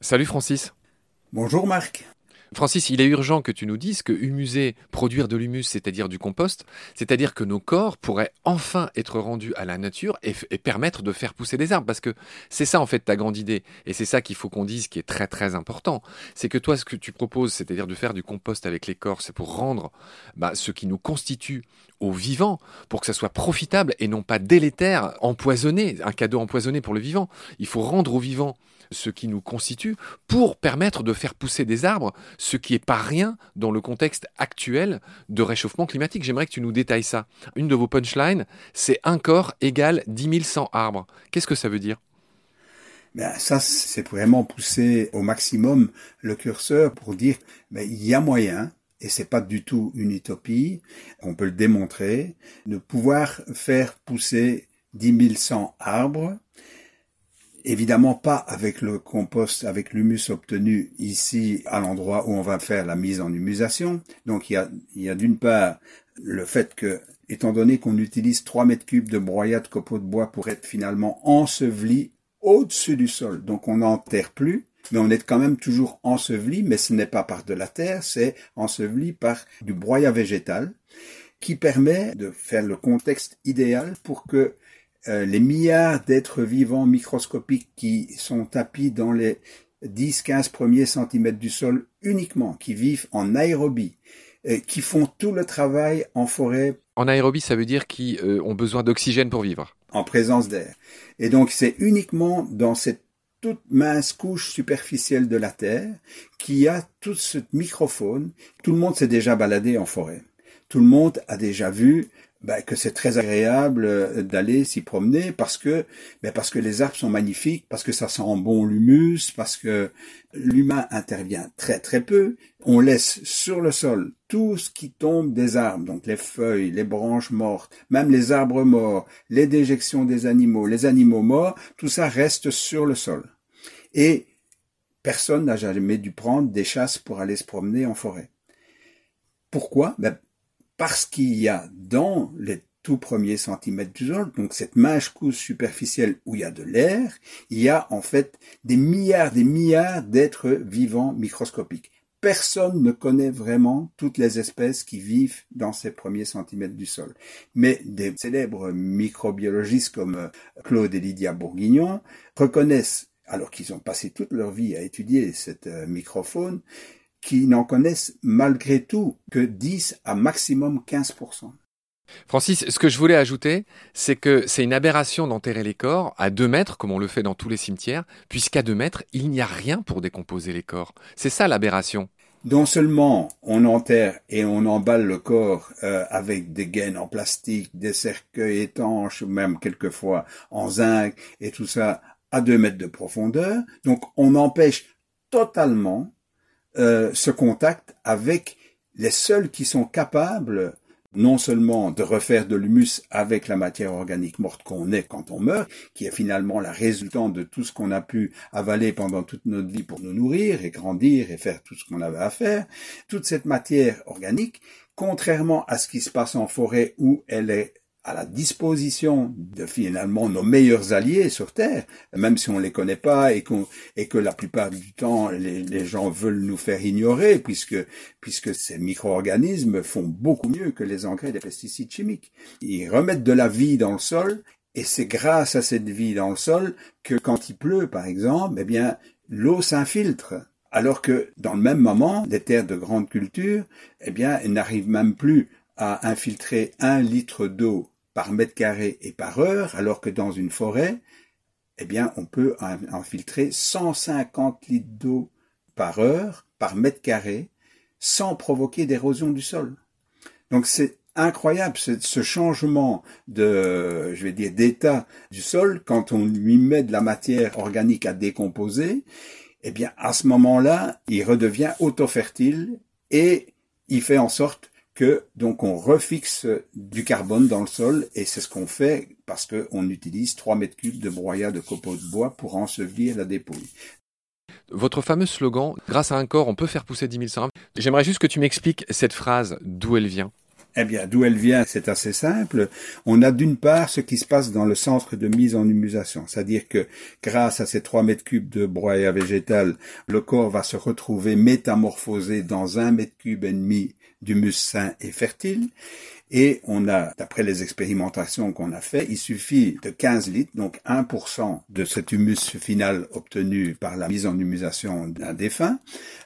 Salut Francis. Bonjour Marc. Francis, il est urgent que tu nous dises que humuser, produire de l'humus, c'est-à-dire du compost, c'est-à-dire que nos corps pourraient enfin être rendus à la nature et, permettre de faire pousser des arbres. Parce que c'est ça en fait ta grande idée. Et c'est ça qu'il faut qu'on dise qui est très très important. C'est que toi, ce que tu proposes, c'est-à-dire de faire du compost avec les corps, c'est pour rendre bah, ce qui nous constitue au vivant, pour que ça soit profitable et non pas délétère, empoisonné, un cadeau empoisonné pour le vivant. Il faut rendre au vivant ce qui nous constitue pour permettre de faire pousser des arbres, ce qui n'est pas rien dans le contexte actuel de réchauffement climatique. J'aimerais que tu nous détailles ça. Une de vos punchlines, c'est un corps égale 10 100 arbres. Qu'est-ce que ça veut dire? Ben, ça, c'est vraiment pousser au maximum le curseur pour dire, ben, il y a moyen, et c'est pas du tout une utopie, on peut le démontrer, de pouvoir faire pousser 10 100 arbres Évidemment pas avec le compost, avec l'humus obtenu ici à l'endroit où on va faire la mise en humusation. Donc il y a, il y a d'une part le fait que, étant donné qu'on utilise 3 mètres cubes de broyat de copeaux de bois pour être finalement enseveli au-dessus du sol, donc on n'enterre plus, mais on est quand même toujours enseveli, mais ce n'est pas par de la terre, c'est enseveli par du broyat végétal, qui permet de faire le contexte idéal pour que euh, les milliards d'êtres vivants microscopiques qui sont tapis dans les 10-15 premiers centimètres du sol uniquement, qui vivent en aérobie, euh, qui font tout le travail en forêt. En aérobie, ça veut dire qu'ils euh, ont besoin d'oxygène pour vivre. En présence d'air. Et donc c'est uniquement dans cette toute mince couche superficielle de la Terre qui a toute cette microfaune. Tout le monde s'est déjà baladé en forêt. Tout le monde a déjà vu ben, que c'est très agréable euh, d'aller s'y promener parce que ben, parce que les arbres sont magnifiques, parce que ça sent bon l'humus, parce que l'humain intervient très très peu. On laisse sur le sol tout ce qui tombe des arbres, donc les feuilles, les branches mortes, même les arbres morts, les déjections des animaux, les animaux morts, tout ça reste sur le sol. Et personne n'a jamais dû prendre des chasses pour aller se promener en forêt. Pourquoi? Ben, parce qu'il y a dans les tout premiers centimètres du sol, donc cette mince couche superficielle où il y a de l'air, il y a en fait des milliards, des milliards d'êtres vivants microscopiques. Personne ne connaît vraiment toutes les espèces qui vivent dans ces premiers centimètres du sol. Mais des célèbres microbiologistes comme euh, Claude et Lydia Bourguignon reconnaissent, alors qu'ils ont passé toute leur vie à étudier cette euh, microfaune, qui n'en connaissent malgré tout que 10 à maximum 15%. Francis, ce que je voulais ajouter, c'est que c'est une aberration d'enterrer les corps à 2 mètres, comme on le fait dans tous les cimetières, puisqu'à 2 mètres, il n'y a rien pour décomposer les corps. C'est ça l'aberration. Non seulement on enterre et on emballe le corps euh, avec des gaines en plastique, des cercueils étanches, même quelquefois en zinc, et tout ça à 2 mètres de profondeur, donc on empêche totalement euh, ce contact avec les seuls qui sont capables non seulement de refaire de l'humus avec la matière organique morte qu'on est quand on meurt, qui est finalement la résultante de tout ce qu'on a pu avaler pendant toute notre vie pour nous nourrir et grandir et faire tout ce qu'on avait à faire, toute cette matière organique, contrairement à ce qui se passe en forêt où elle est à la disposition de finalement nos meilleurs alliés sur Terre, même si on les connaît pas et, que la plupart du temps les, gens veulent nous faire ignorer puisque puisque ces micro-organismes font beaucoup mieux que les engrais des pesticides chimiques. Ils remettent de la vie dans le sol et c'est grâce à cette vie dans le sol que quand il pleut par exemple, eh bien l'eau s'infiltre. Alors que dans le même moment, les terres de grande culture, eh bien, n'arrivent même plus à infiltrer un litre d'eau par mètre carré et par heure, alors que dans une forêt, eh bien, on peut infiltrer 150 litres d'eau par heure, par mètre carré, sans provoquer d'érosion du sol. Donc c'est incroyable ce changement de, je vais dire, d'état du sol quand on lui met de la matière organique à décomposer. Eh bien, à ce moment-là, il redevient auto-fertile et il fait en sorte que donc on refixe du carbone dans le sol et c'est ce qu'on fait parce qu'on utilise 3 mètres cubes de broyat de copeaux de bois pour ensevelir la dépouille. Votre fameux slogan, grâce à un corps, on peut faire pousser 10 000 arbres. J'aimerais juste que tu m'expliques cette phrase, d'où elle vient. Eh bien, d'où elle vient, c'est assez simple. On a d'une part ce qui se passe dans le centre de mise en humusation, c'est-à-dire que grâce à ces 3 mètres cubes de broyat végétal, le corps va se retrouver métamorphosé dans un mètre cube et demi d'humus sain et fertile. Et on a, d'après les expérimentations qu'on a fait, il suffit de 15 litres, donc 1% de cet humus final obtenu par la mise en humusation d'un défunt,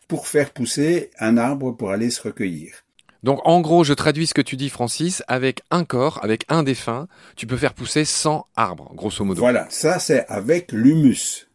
pour faire pousser un arbre pour aller se recueillir. Donc en gros, je traduis ce que tu dis Francis, avec un corps, avec un défunt, tu peux faire pousser 100 arbres, grosso modo. Voilà, ça c'est avec l'humus.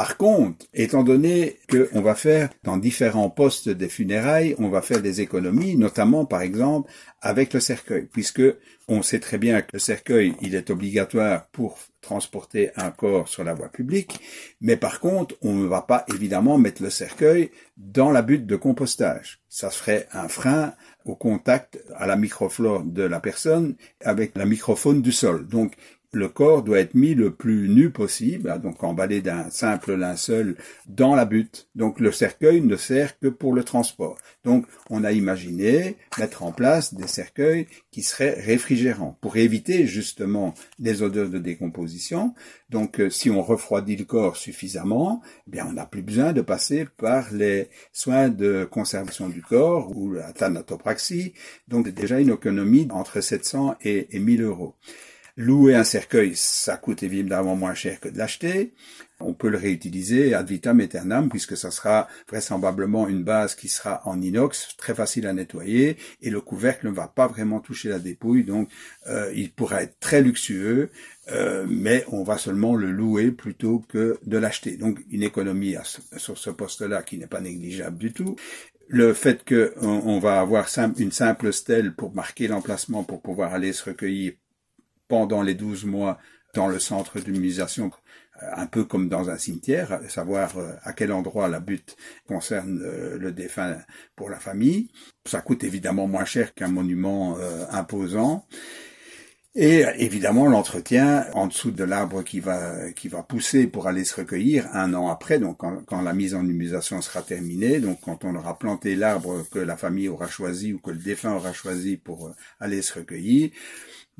Par contre, étant donné qu'on va faire dans différents postes des funérailles, on va faire des économies, notamment par exemple avec le cercueil, puisque on sait très bien que le cercueil, il est obligatoire pour transporter un corps sur la voie publique, mais par contre, on ne va pas évidemment mettre le cercueil dans la butte de compostage. Ça serait un frein au contact à la microflore de la personne avec la microfaune du sol. Donc, le corps doit être mis le plus nu possible, hein, donc emballé d'un simple linceul dans la butte. Donc le cercueil ne sert que pour le transport. Donc on a imaginé mettre en place des cercueils qui seraient réfrigérants pour éviter justement les odeurs de décomposition. Donc euh, si on refroidit le corps suffisamment, eh bien on n'a plus besoin de passer par les soins de conservation du corps ou la thanatopraxie. Donc déjà une économie entre 700 et, et 1000 euros. Louer un cercueil, ça coûte évidemment moins cher que de l'acheter. On peut le réutiliser ad vitam aeternam puisque ça sera vraisemblablement une base qui sera en inox, très facile à nettoyer et le couvercle ne va pas vraiment toucher la dépouille, donc euh, il pourra être très luxueux, euh, mais on va seulement le louer plutôt que de l'acheter. Donc une économie sur ce poste-là qui n'est pas négligeable du tout le fait qu'on va avoir une simple stèle pour marquer l'emplacement pour pouvoir aller se recueillir pendant les 12 mois dans le centre d'immunisation, euh, un peu comme dans un cimetière, savoir euh, à quel endroit la butte concerne euh, le défunt pour la famille. Ça coûte évidemment moins cher qu'un monument imposant. Et évidemment l'entretien en dessous de l'arbre qui va qui va pousser pour aller se recueillir un an après, donc quand, la mise en humusation sera terminée, donc quand on aura planté l'arbre que la famille aura choisi ou que le défunt aura choisi pour aller se recueillir,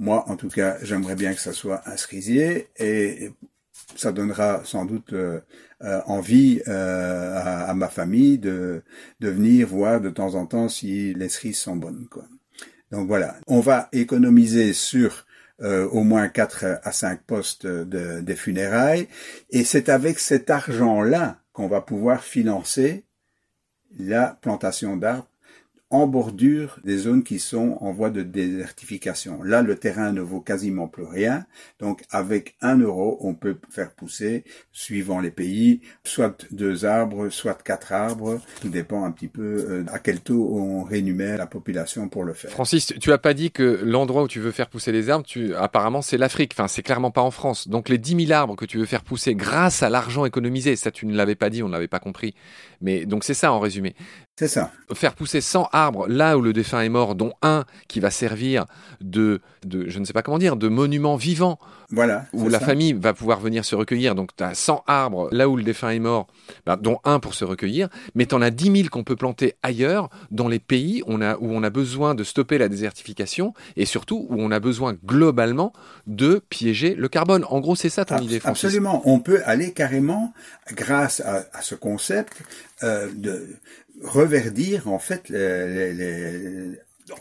moi, en tout cas, j'aimerais bien que ça soit un cerisier et ça donnera sans doute euh, euh, envie euh, à, ma famille de, venir voir de temps en temps si les cerises sont bonnes. Donc voilà, on va économiser sur au moins 4 à 5 postes de, des funérailles et c'est avec cet argent-là qu'on va pouvoir financer la plantation d'arbres en bordure des zones qui sont en voie de désertification. Là, le terrain ne vaut quasiment plus rien. Donc, avec un euro, on peut faire pousser, suivant les pays, soit deux arbres, soit quatre arbres. Tout dépend un petit peu euh, à quel taux on rémunère la population pour le faire. Francis, tu as pas dit que l'endroit où tu veux faire pousser les arbres, tu, apparemment, c'est l'Afrique. Enfin, c'est clairement pas en France. Donc, les 10 000 arbres que tu veux faire pousser grâce à l'argent économisé, ça, tu ne l'avais pas dit, on ne l'avait pas compris. Mais donc, c'est ça en résumé. C'est ça. Faire pousser 100 arbres là où le défunt est mort, dont un qui va servir de, de je ne sais pas comment dire, de monument vivant. Voilà. Où la famille va pouvoir venir se recueillir. Donc tu as 100 arbres là où le défunt est mort, ben, dont un pour se recueillir. Mais tu en as 10 000 qu'on peut planter ailleurs, dans les pays où on, a, où on a besoin de stopper la désertification et surtout où on a besoin globalement de piéger le carbone. En gros, c'est ça ton idée, Francis. Absolument. On peut aller carrément, grâce à, à ce concept, euh, de reverdir en fait,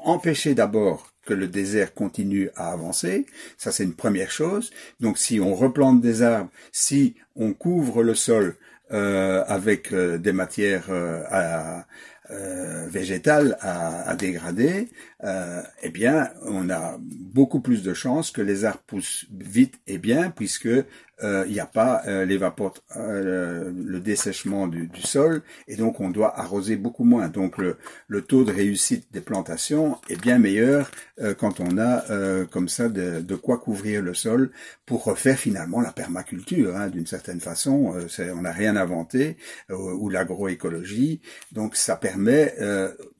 empêcher d'abord que le désert continue à avancer, ça c'est une première chose. Donc si on replante des arbres, si on couvre le sol euh, avec euh, des matières euh, végétales à, dégrader, eh bien, on a beaucoup plus de chances que les arbres poussent vite et bien, puisque euh, il n'y a pas euh, euh, le dessèchement du, du, sol, et donc on doit arroser beaucoup moins. Donc le, le taux de réussite des plantations est bien meilleur euh, quand on a comme ça de, de, quoi couvrir le sol pour refaire finalement la permaculture, hein, d'une certaine façon. on n'a rien inventé, ou l'agroécologie. Donc ça permet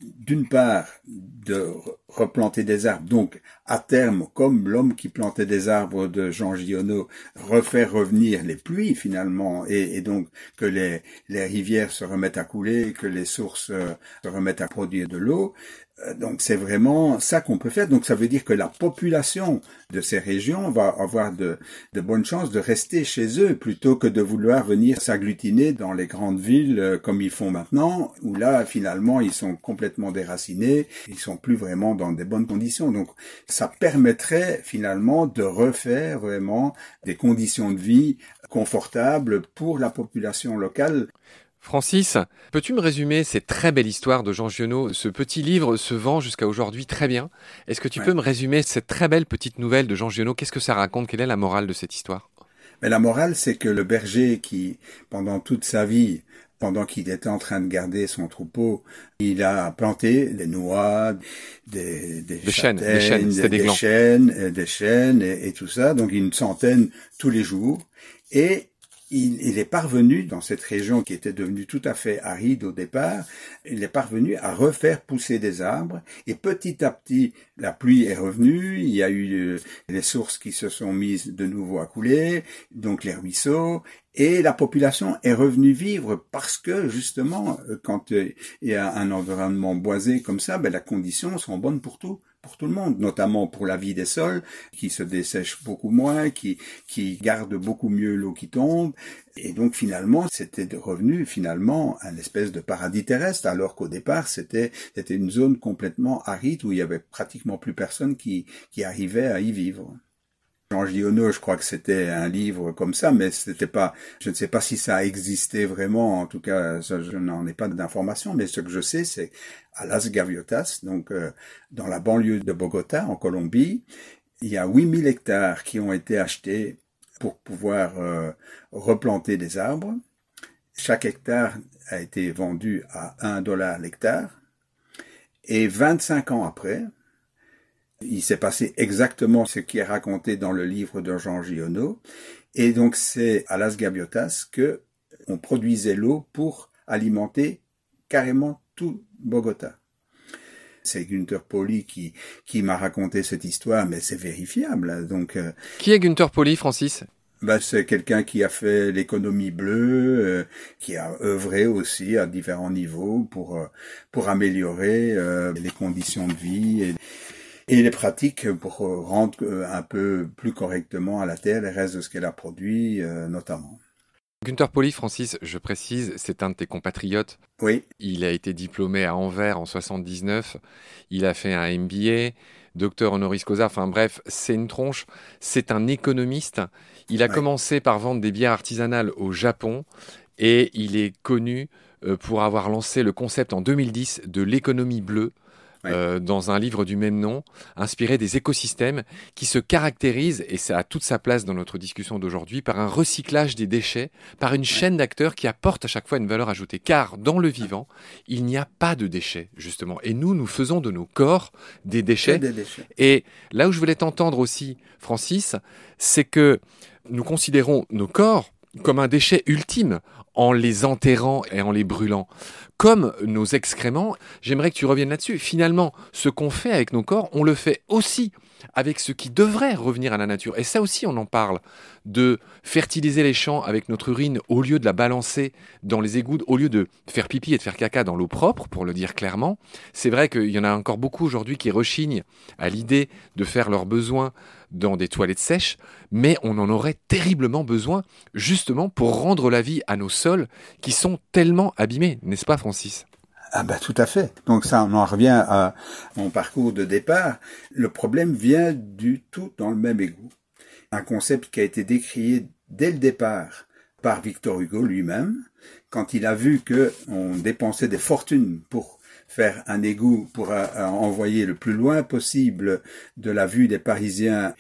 d'une part de replanter des arbres, donc à terme, comme l'homme qui plantait des arbres de Jean Giono, refaire revenir les pluies finalement, et, donc que les, les rivières se remettent à couler, que les sources euh, se remettent à produire de l'eau, donc c'est vraiment ça qu'on peut faire. Donc ça veut dire que la population de ces régions va avoir de, de, bonnes chances de rester chez eux plutôt que de vouloir venir s'agglutiner dans les grandes villes euh, comme ils font maintenant, où là finalement ils sont complètement déracinés, ils sont plus vraiment dans des bonnes conditions. Donc ça permettrait finalement de refaire vraiment des conditions de vie confortables pour la population locale. Francis, peux-tu me résumer cette très belle histoire de Jean Giono? Ce petit livre se vend jusqu'à aujourd'hui très bien. Est-ce que tu peux me résumer cette très belle petite nouvelle de Jean Giono? Qu'est-ce que ça raconte? Quelle est la morale de cette histoire? Mais la morale, c'est que le berger qui, pendant toute sa vie, pendant qu'il était en train de garder son troupeau, il a planté des noix, des, des, chênes, des chênes, des, des, chênes, des chênes et, et, tout ça, donc une centaine tous les jours. Et il, est parvenu, dans cette région qui était devenue tout à fait aride au départ, il est parvenu à refaire pousser des arbres, et petit à petit, la pluie est revenue, il y a eu euh, les sources qui se sont mises de nouveau à couler, donc les ruisseaux, et la population est revenue vivre parce que justement, euh, quand euh, il y a un environnement boisé comme ça, ben, les conditions sont bonnes pour tout pour tout le monde, notamment pour la vie des sols, qui se dessèchent beaucoup moins, qui, qui gardent beaucoup mieux l'eau qui tombe. Et donc finalement, c'était revenu finalement un espèce de paradis terrestre, alors qu'au départ, c'était, c'était une zone complètement aride où il y avait pratiquement plus personne qui, qui arrivait à y vivre. Jean je crois que c'était un livre comme ça, mais c'était pas, je ne sais pas si ça a existé vraiment, en tout cas, je n'en ai pas d'informations, mais ce que je sais, c'est à Las Gaviotas, donc euh, dans la banlieue de Bogota, en Colombie, il y a 8000 hectares qui ont été achetés pour pouvoir euh, replanter des arbres. Chaque hectare a été vendu à 1 dollar l'hectare. Et 25 ans après, il s'est passé exactement ce qui est raconté dans le livre de Jean Giono. Et donc c'est à Las Gaviotas que on produisait l'eau pour alimenter carrément tout Bogota. C'est Günther Pauli qui, qui m'a raconté cette histoire, mais c'est vérifiable. Donc, euh, qui est Günther Pauli, Francis? bah, c'est quelqu'un qui a fait l'économie bleue, euh, qui a œuvré aussi à différents niveaux pour euh, pour améliorer les conditions de vie et, et les pratiques pour rendre un peu plus correctement à la terre les restes de ce qu'elle a produit, notamment. Günther Pauli, Francis, je précise, c'est un de tes compatriotes. Oui. Il a été diplômé à Anvers en 79. Il a fait un MBA, docteur honoris causa. Enfin bref, c'est une tronche. C'est un économiste. Il a commencé par vendre des bières artisanales au Japon et il est connu euh, pour avoir lancé le concept en 2010 de l'économie bleue euh, dans un livre du même nom, inspiré des écosystèmes qui se caractérisent, et ça a toute sa place dans notre discussion d'aujourd'hui, par un recyclage des déchets, par une chaîne d'acteurs qui apporte à chaque fois une valeur ajoutée. Car dans le vivant, il n'y a pas de déchets, justement. Et nous, nous faisons de nos corps des déchets. Des déchets. Et là où je voulais t'entendre aussi, Francis, c'est que nous considérons nos corps comme un déchet ultime en les enterrant et en les brûlant. Comme nos excréments, j'aimerais que tu reviennes là-dessus. Finalement, ce qu'on fait avec nos corps, on le fait aussi avec ce qui devrait revenir à la nature. Et ça aussi, on en parle, de fertiliser les champs avec notre urine au lieu de la balancer dans les égouts, au lieu de faire pipi et de faire caca dans l'eau propre, pour le dire clairement. C'est vrai qu'il y en a encore beaucoup aujourd'hui qui rechignent à l'idée de faire leurs besoins dans des toilettes sèches, mais on en aurait terriblement besoin justement pour rendre la vie à nos sols qui sont tellement abîmés, n'est-ce pas Francis? Ah bah tout à fait. Donc ça, on en revient à mon parcours de départ. Le problème vient du tout dans le même égout. Un concept qui a été décrié dès le départ par Victor Hugo lui-même, quand il a vu que on dépensait des fortunes pour faire un égout, pour envoyer le plus loin possible de la vue des Parisiens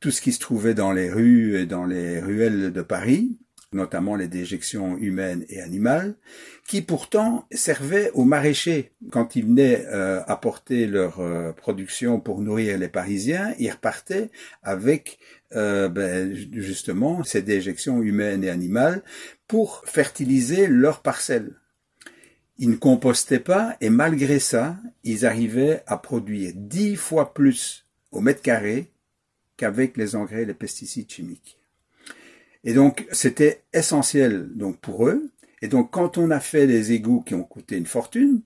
tout ce qui se trouvait dans les rues et dans les ruelles de Paris, notamment les déjections humaines et animales, qui pourtant servaient aux maraîchers. Quand ils venaient euh, apporter leur euh, production pour nourrir les Parisiens, ils repartaient avec euh, ben, justement ces déjections humaines et animales pour fertiliser leurs parcelles. Ils ne compostaient pas et malgré ça, ils arrivaient à produire dix fois plus au mètre carré qu'avec les engrais et les pesticides chimiques. Et donc, c'était essentiel donc pour eux. Et donc, quand on a fait les égouts qui ont coûté une fortune,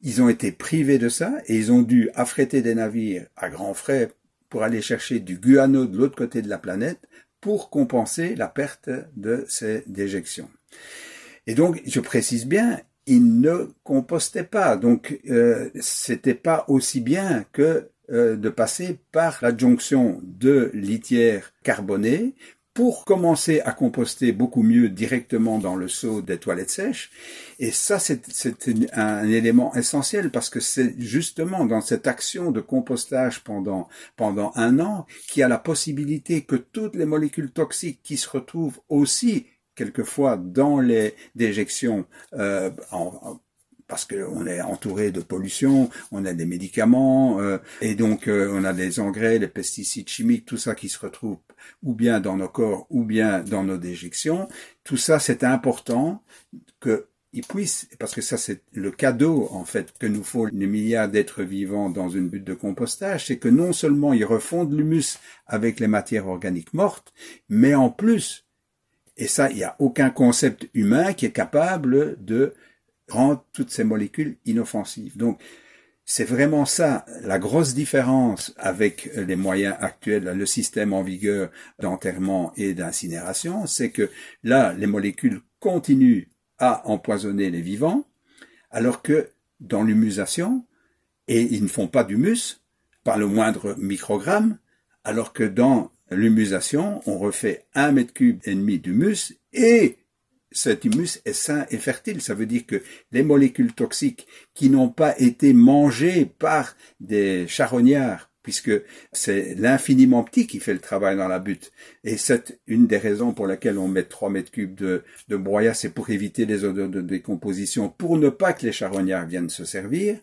ils ont été privés de ça et ils ont dû affréter des navires à grands frais pour aller chercher du guano de l'autre côté de la planète pour compenser la perte de ces déjections. Et donc, je précise bien, ils ne compostaient pas, donc euh, c'était pas aussi bien que euh, de passer par l'adjonction de litière carbonée pour commencer à composter beaucoup mieux directement dans le seau des toilettes sèches. Et ça, c'est un élément essentiel parce que c'est justement dans cette action de compostage pendant, pendant un an qu'il y a la possibilité que toutes les molécules toxiques qui se retrouvent aussi quelquefois dans les déjections euh, en, parce qu'on est entouré de pollution, on a des médicaments, euh, et donc euh, on a des engrais, des pesticides chimiques, tout ça qui se retrouve ou bien dans nos corps ou bien dans nos déjections. Tout ça, c'est important que puissent, parce que ça c'est le cadeau en fait que nous font les milliards d'êtres vivants dans une butte de compostage, c'est que non seulement ils refondent l'humus avec les matières organiques mortes, mais en plus, et ça il n'y a aucun concept humain qui est capable de rendre toutes ces molécules inoffensives. Donc, c'est vraiment ça, la grosse différence avec les moyens actuels, le système en vigueur d'enterrement et d'incinération, c'est que là, les molécules continuent à empoisonner les vivants, alors que dans l'humusation, et ils ne font pas d'humus, pas le moindre microgramme, alors que dans l'humusation, on refait un mètre cube et demi d'humus et cet humus est sain et fertile. Ça veut dire que les molécules toxiques qui n'ont pas été mangées par des charognards puisque c'est l'infiniment petit qui fait le travail dans la butte. Et c'est une des raisons pour laquelle on met 3 mètres cubes de, de c'est pour éviter les odeurs de décomposition, pour ne pas que les charognards viennent se servir,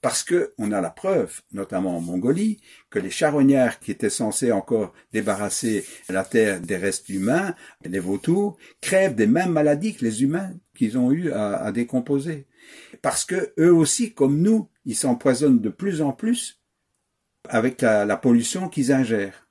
parce que on a la preuve, notamment en Mongolie, que les charognards qui étaient censés encore débarrasser la terre des restes humains, les vautours, crèvent des mêmes maladies que les humains qu'ils ont eu à, à décomposer. Parce que eux aussi, comme nous, ils s'empoisonnent de plus en plus avec la, pollution qu'ils ingèrent.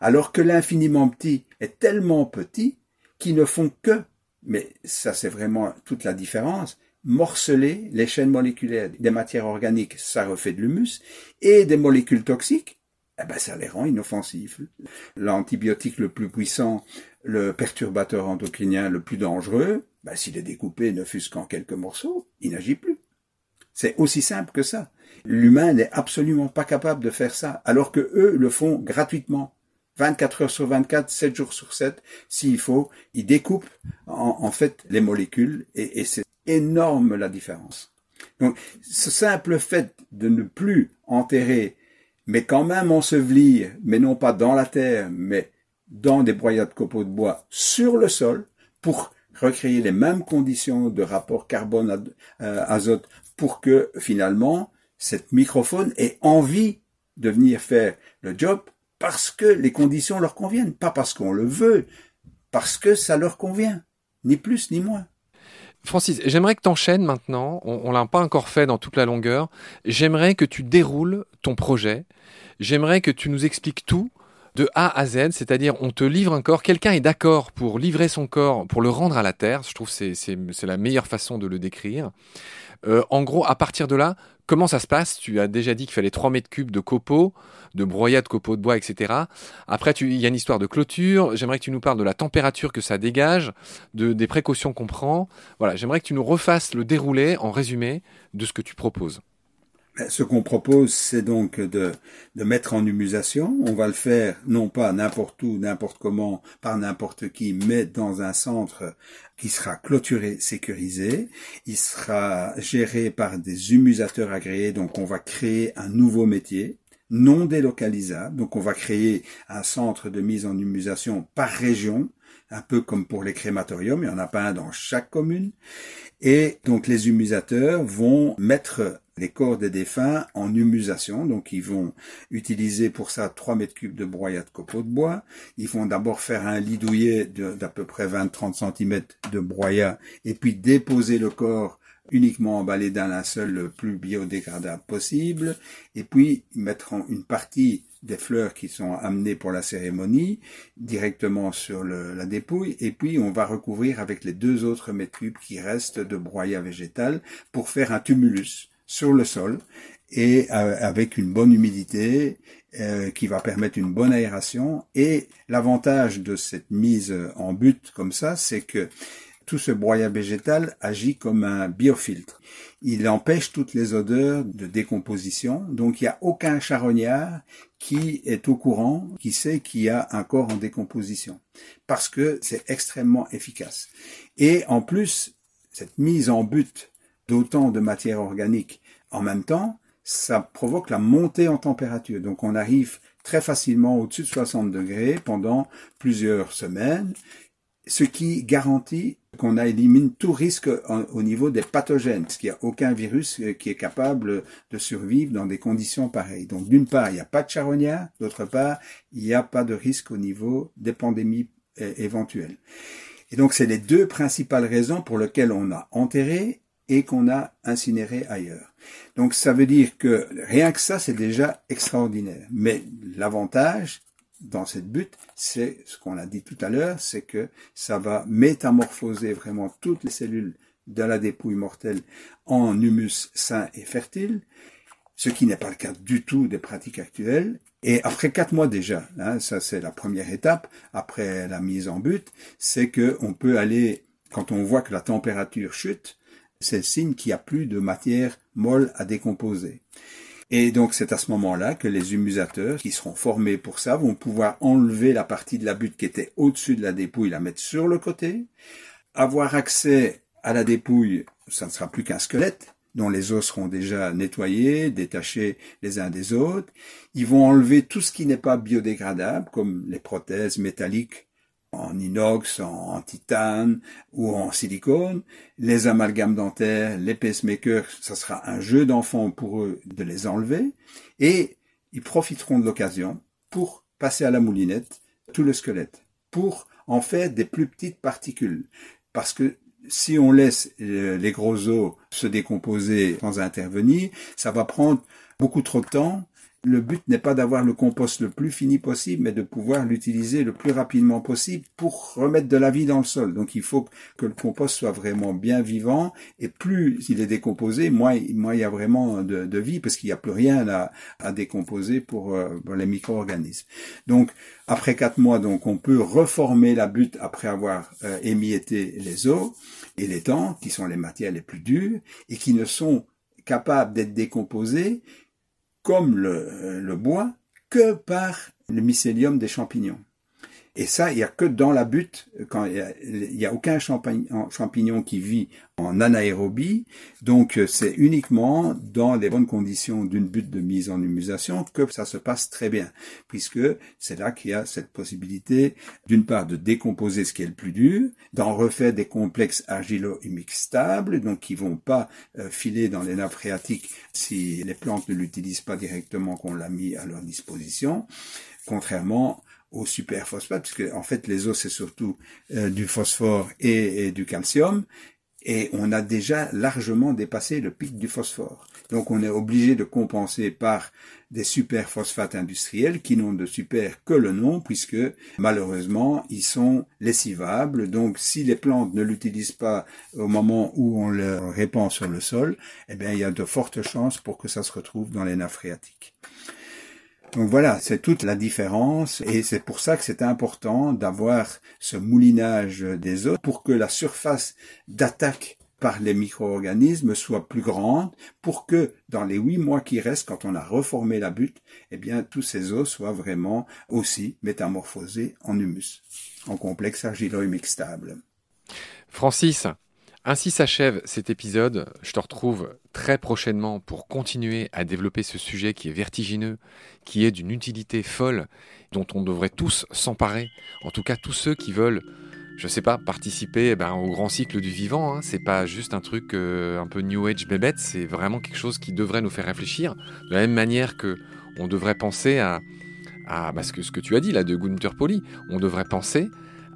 Alors que l'infiniment petit est tellement petit qu'ils ne font que, mais ça c'est vraiment toute la différence, morceler les chaînes moléculaires des matières organiques, ça refait de l'humus, et des molécules toxiques, eh ben ça les rend inoffensifs. L'antibiotique le plus puissant, le perturbateur endocrinien le plus dangereux, ben s'il est découpé ne fût-ce qu'en quelques morceaux, il n'agit plus. C'est aussi simple que ça. L'humain n'est absolument pas capable de faire ça, alors que eux le font gratuitement. 24 heures sur 24, 7 jours sur 7, s'il faut, ils découpent en, fait les molécules et, c'est énorme la différence. Donc ce simple fait de ne plus enterrer, mais quand même ensevelir, mais non pas dans la terre, mais dans des broyades de copeaux de bois sur le sol, pour recréer les mêmes conditions de rapport carbone-azote euh, pour que finalement cette microphone ait envie de venir faire le job parce que les conditions leur conviennent, pas parce qu'on le veut, parce que ça leur convient, ni plus ni moins. Francis, j'aimerais que tu enchaînes maintenant, on, ne l'a pas encore fait dans toute la longueur, j'aimerais que tu déroules ton projet, j'aimerais que tu nous expliques tout de A à Z, c'est-à-dire on te livre un corps, quelqu'un est d'accord pour livrer son corps, pour le rendre à la terre, je trouve que c'est la meilleure façon de le décrire. Euh, en gros, à partir de là, comment ça se passe? Tu as déjà dit qu'il fallait 3 mètres cubes de copeaux, de broyats de copeaux de bois, etc. Après, il y a une histoire de clôture. J'aimerais que tu nous parles de la température que ça dégage, de, des précautions qu'on prend. Voilà, j'aimerais que tu nous refasses le déroulé en résumé de ce que tu proposes. Ce qu'on propose, c'est donc de, de mettre en humusation. On va le faire non pas n'importe où, n'importe comment, par n'importe qui, mais dans un centre qui sera clôturé, sécurisé. Il sera géré par des humusateurs agréés. Donc on va créer un nouveau métier non délocalisable. Donc on va créer un centre de mise en humusation par région, un peu comme pour les crématoriums. Il y en a pas un dans chaque commune. Et donc les humusateurs vont mettre les corps des défunts en humusation. Donc ils vont utiliser pour ça 3 mètres cubes de broyat de copeaux de bois. Ils vont d'abord faire un lit douillet d'à peu près 20-30 cm de broyat et puis déposer le corps uniquement emballé d'un linceul le plus biodégradable possible, et puis mettre une partie des fleurs qui sont amenées pour la cérémonie directement sur la dépouille, et puis on va recouvrir avec les deux autres mètres cubes qui restent de broyat végétal pour faire un tumulus sur le sol et euh, avec une bonne humidité euh, qui va permettre une bonne aération. Et l'avantage de cette mise en but comme ça, c'est que tout ce broyat végétal agit comme un biofiltre. Il empêche toutes les odeurs de décomposition, donc il n'y a aucun charognard qui est au courant, qui sait qu'il y a un corps en décomposition, parce que c'est extrêmement efficace. Et en plus, cette mise en but d'autant de matière organique en même temps, ça provoque la montée en température. Donc on arrive très facilement au-dessus de 60 degrés pendant plusieurs semaines, ce qui garantit qu'on élimine tout risque au niveau des pathogènes, parce qu'il n'y a aucun virus euh, qui est capable de survivre dans des conditions pareilles. Donc d'une part, il n'y a pas de charognard, d'autre part, il n'y a pas de risque au niveau des pandémies euh, éventuelles. Et donc c'est les deux principales raisons pour lesquelles on a enterré et qu'on a incinéré ailleurs. Donc ça veut dire que rien que ça, c'est déjà extraordinaire. Mais l'avantage, dans cette butte, c'est ce qu'on a dit tout à l'heure, c'est que ça va métamorphoser vraiment toutes les cellules de la dépouille mortelle en humus sain et fertile, ce qui n'est pas le cas du tout des pratiques actuelles. Et après quatre mois déjà, hein, ça c'est la première étape, après la mise en butte, c'est que on peut aller, quand on voit que la température chute, c'est le signe qu'il n'y a plus de matière molle à décomposer. Et donc c'est à ce moment-là que les humusateurs qui seront formés pour ça vont pouvoir enlever la partie de la butte qui était au-dessus de la dépouille, la mettre sur le côté, avoir accès à la dépouille, ça ne sera plus qu'un squelette, dont les os seront déjà nettoyés, détachés les uns des autres. Ils vont enlever tout ce qui n'est pas biodégradable, comme les prothèses métalliques en inox, en, titane ou en silicone. Les amalgames dentaires, les pacemakers, ça sera un jeu d'enfant pour eux de les enlever. Et ils profiteront de l'occasion pour passer à la moulinette tout le squelette, pour en faire des plus petites particules. Parce que si on laisse euh, les gros os se décomposer sans intervenir, ça va prendre beaucoup trop de temps le but n'est pas d'avoir le compost le plus fini possible, mais de pouvoir l'utiliser le plus rapidement possible pour remettre de la vie dans le sol. Donc il faut que le compost soit vraiment bien vivant, et plus il est décomposé, moins, il y a vraiment de, vie, parce qu'il n'y a plus rien à, décomposer pour, euh, pour les micro-organismes. Donc après quatre mois, donc on peut reformer la butte après avoir euh, émietté les eaux et les temps, qui sont les matières les plus dures, et qui ne sont capables d'être décomposées comme le, le bois que par le mycélium des champignons. Et ça, il n'y a que dans la butte, quand il n'y a, aucun champignon, qui vit en anaérobie, donc euh, c'est uniquement dans les bonnes conditions d'une butte de mise en humusation que ça se passe très bien, puisque c'est là qu'il y a cette possibilité, d'une part, de décomposer ce qui est le plus dur, d'en refaire des complexes argilo-humiques stables, donc qui vont pas euh, filer dans les nappes phréatiques si les plantes ne l'utilisent pas directement qu'on l'a mis à leur disposition, contrairement au superphosphate, puisque en fait les os c'est surtout euh, du phosphore et, du calcium, et on a déjà largement dépassé le pic du phosphore. Donc on est obligé de compenser par des superphosphates industriels qui n'ont de super que le nom, puisque malheureusement ils sont lessivables. Donc si les plantes ne l'utilisent pas au moment où on le répand sur le sol, eh bien il y a de fortes chances pour que ça se retrouve dans les nappes phréatiques. Donc voilà, c'est toute la différence et c'est pour ça que c'est important d'avoir ce moulinage des eaux pour que la surface d'attaque par les micro-organismes soit plus grande pour que dans les huit mois qui restent, quand on a reformé la butte, eh bien, tous ces os soient vraiment aussi métamorphosés en humus, en complexe argilo-humique stable. Francis, ainsi s'achève cet épisode. Je te retrouve très prochainement pour continuer à développer ce sujet qui est vertigineux, qui est d'une utilité folle, dont on devrait tous s'emparer. En tout cas, tous ceux qui veulent, je sais pas, participer eh ben, au grand cycle du vivant. Hein. C'est pas juste un truc euh, un peu New Age bébête, c'est vraiment quelque chose qui devrait nous faire réfléchir. De la même manière que on devrait penser à, que ce que tu as dit là de Gunther Pauli, on devrait penser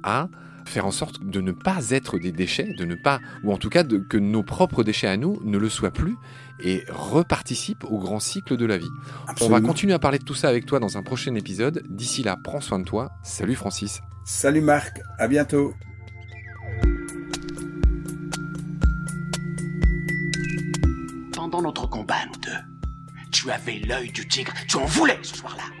à faire en sorte de ne pas être des déchets, de ne pas, ou en tout cas de, que nos propres déchets à nous ne le soient plus et reparticipent au grand cycle de la vie. On va continuer à parler de tout ça avec toi dans un prochain épisode. D'ici là, prends soin de toi. Salut Francis. Salut Marc, à bientôt. Pendant notre combat, nous deux, tu avais l'œil du tigre, tu en voulais ce soir-là.